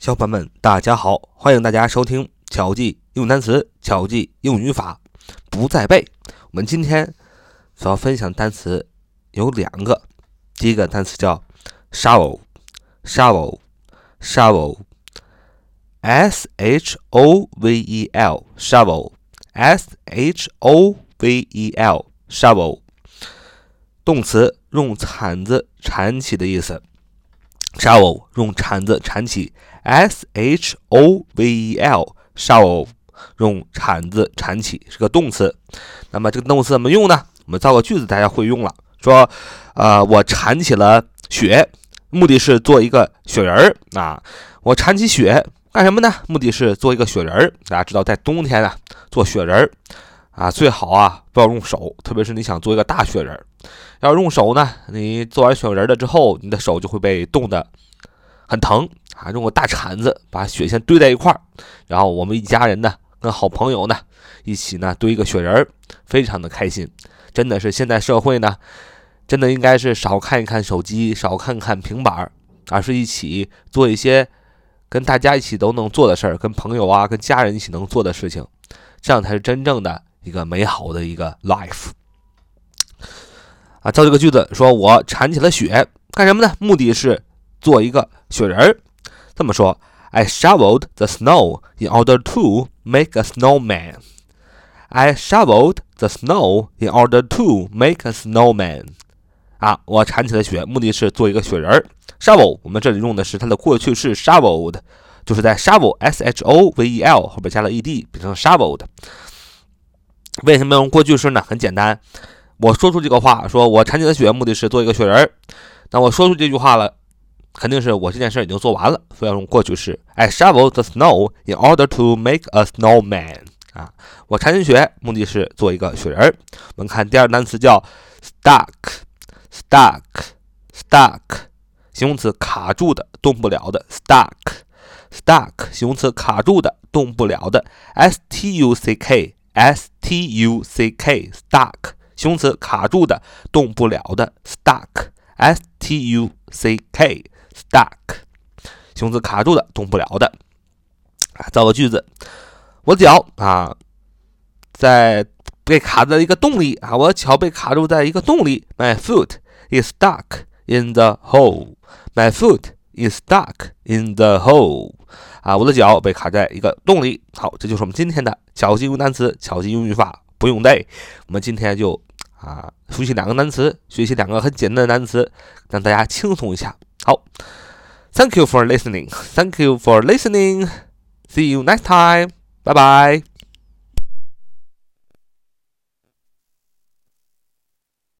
小伙伴们，大家好！欢迎大家收听巧记英语单词、巧记英语语法，不再背。我们今天所要分享单词有两个，第一个单词叫 shovel，shovel，shovel，s h o v e l，shovel，s h o v e l，shovel，动词，用铲子铲起的意思。Shovel 用铲子铲起，s h o v e l shovel 用铲子铲起是个动词。那么这个动词怎么用呢？我们造个句子，大家会用了。说，呃，我铲起了雪，目的是做一个雪人儿啊。我铲起雪干什么呢？目的是做一个雪人儿。大家知道，在冬天啊，做雪人儿啊，最好啊不要用手，特别是你想做一个大雪人。要用手呢，你做完雪人了之后，你的手就会被冻得很疼啊！用个大铲子把雪先堆在一块儿，然后我们一家人呢，跟好朋友呢，一起呢堆一个雪人，非常的开心。真的是现在社会呢，真的应该是少看一看手机，少看看平板儿，而是一起做一些跟大家一起都能做的事儿，跟朋友啊，跟家人一起能做的事情，这样才是真正的一个美好的一个 life。啊，造这个句子，说我铲起了雪，干什么呢？目的是做一个雪人儿。这么说，I shoveled the snow in order to make a snowman. I shoveled the snow in order to make a snowman. 啊，我铲起了雪，目的是做一个雪人儿。shovel，我们这里用的是它的过去式 shoveled，就是在 shovel s h o v e l 后边加了 e d，变成 shoveled。为什么用过去式呢？很简单。我说出这个话，说我铲起的雪，目的是做一个雪人儿。那我说出这句话了，肯定是我这件事已经做完了，所以要用过去式。I shoveled the snow in order to make a snowman。啊，我铲起雪，目的是做一个雪人儿。我们看第二个单词叫 stuck，stuck，stuck，形容词，卡住的，动不了的。stuck，stuck，形容词，卡住的，动不了的。stuck S T U C K，stuck，。形容词卡住的、动不了的，stuck，s t u c k，stuck，形容词卡住的、动不了的。啊，造个句子，我脚啊，在被卡在一个洞里啊，我的脚被卡住在一个洞里。My foot is stuck in the hole. My foot is stuck in the hole. 啊，我的脚被卡在一个洞里。好，这就是我们今天的巧记英语单词、巧记英语法，不用背。我们今天就。啊，复习两个单词，学习两个很简单的单词，让大家轻松一下。好，Thank you for listening. Thank you for listening. See you next time. Bye bye.